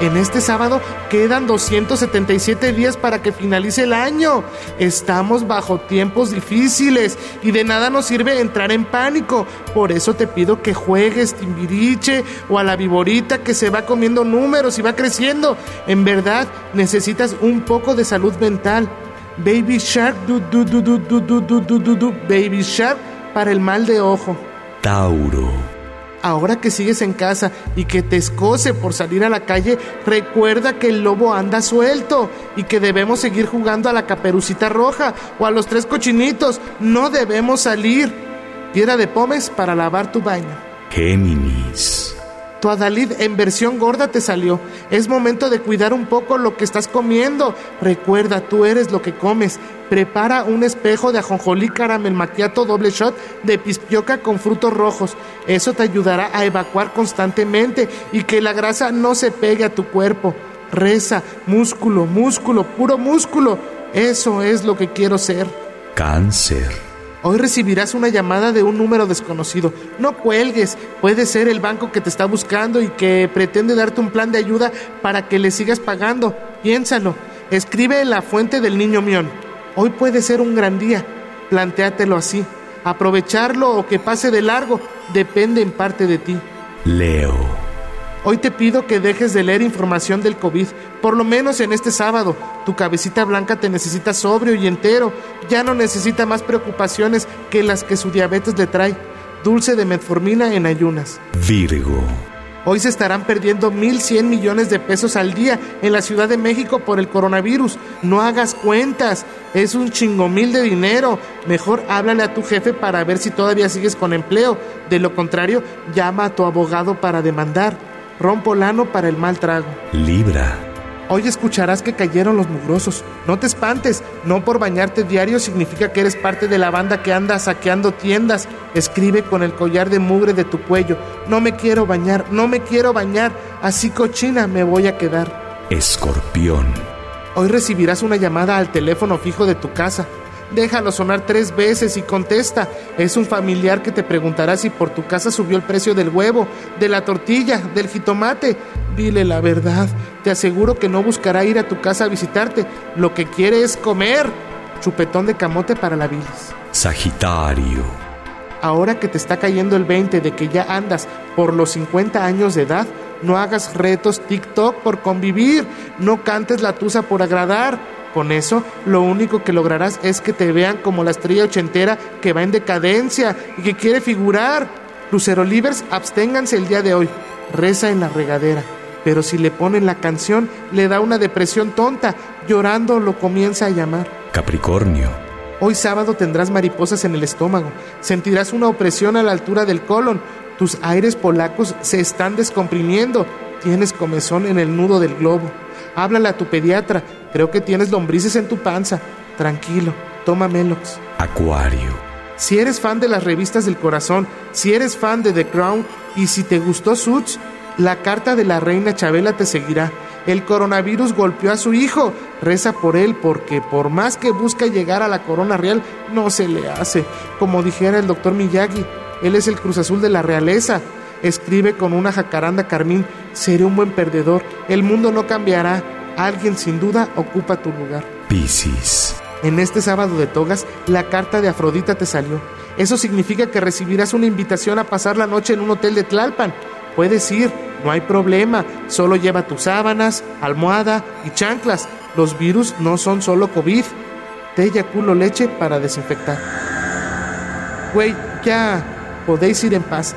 En este sábado quedan 277 días para que finalice el año. Estamos bajo tiempos difíciles y de nada nos sirve entrar en pánico. Por eso te pido que juegues timbiriche o a la viborita que se va comiendo números y va creciendo. En verdad, necesitas un poco de salud mental. Baby Shark, du, du, du, du, du, du, du, du, du, Baby Shark para el mal de ojo. Tauro. Ahora que sigues en casa y que te escoce por salir a la calle, recuerda que el lobo anda suelto y que debemos seguir jugando a la caperucita roja o a los tres cochinitos. No debemos salir. Piedra de pomes para lavar tu baño. Géminis. Tu Adalid en versión gorda te salió. Es momento de cuidar un poco lo que estás comiendo. Recuerda, tú eres lo que comes. Prepara un espejo de ajonjolí caramel maquiato doble shot de pispioca con frutos rojos. Eso te ayudará a evacuar constantemente y que la grasa no se pegue a tu cuerpo. Reza, músculo, músculo, puro músculo. Eso es lo que quiero ser. Cáncer. Hoy recibirás una llamada de un número desconocido. No cuelgues, puede ser el banco que te está buscando y que pretende darte un plan de ayuda para que le sigas pagando. Piénsalo. Escribe en la fuente del niño mión. Hoy puede ser un gran día. Plantéatelo así. Aprovecharlo o que pase de largo depende en parte de ti. Leo. Hoy te pido que dejes de leer información del COVID, por lo menos en este sábado. Tu cabecita blanca te necesita sobrio y entero. Ya no necesita más preocupaciones que las que su diabetes le trae. Dulce de metformina en ayunas. Virgo. Hoy se estarán perdiendo 1.100 millones de pesos al día en la Ciudad de México por el coronavirus. No hagas cuentas, es un chingomil de dinero. Mejor háblale a tu jefe para ver si todavía sigues con empleo. De lo contrario, llama a tu abogado para demandar rompo lano para el mal trago. Libra. Hoy escucharás que cayeron los mugrosos. No te espantes, no por bañarte diario significa que eres parte de la banda que anda saqueando tiendas. Escribe con el collar de mugre de tu cuello. No me quiero bañar, no me quiero bañar, así cochina me voy a quedar. Escorpión. Hoy recibirás una llamada al teléfono fijo de tu casa. Déjalo sonar tres veces y contesta. Es un familiar que te preguntará si por tu casa subió el precio del huevo, de la tortilla, del jitomate. Dile la verdad. Te aseguro que no buscará ir a tu casa a visitarte. Lo que quiere es comer. Chupetón de camote para la bilis. Sagitario. Ahora que te está cayendo el 20 de que ya andas por los 50 años de edad, no hagas retos TikTok por convivir. No cantes la tusa por agradar con eso, lo único que lograrás es que te vean como la estrella ochentera que va en decadencia y que quiere figurar. Lucero Livers, absténganse el día de hoy. Reza en la regadera. Pero si le ponen la canción, le da una depresión tonta. Llorando lo comienza a llamar. Capricornio. Hoy sábado tendrás mariposas en el estómago. Sentirás una opresión a la altura del colon. Tus aires polacos se están descomprimiendo. Tienes comezón en el nudo del globo. Háblale a tu pediatra. Creo que tienes lombrices en tu panza. Tranquilo, toma Melox. Acuario. Si eres fan de las revistas del corazón, si eres fan de The Crown y si te gustó Suits, la carta de la reina Chabela te seguirá. El coronavirus golpeó a su hijo. Reza por él porque por más que busca llegar a la corona real, no se le hace. Como dijera el doctor Miyagi, él es el Cruz Azul de la realeza. Escribe con una jacaranda carmín, seré un buen perdedor, el mundo no cambiará, alguien sin duda ocupa tu lugar. Piscis. En este sábado de togas, la carta de Afrodita te salió. Eso significa que recibirás una invitación a pasar la noche en un hotel de Tlalpan. Puedes ir, no hay problema, solo lleva tus sábanas, almohada y chanclas. Los virus no son solo COVID. Tella culo leche para desinfectar. Güey, ya podéis ir en paz.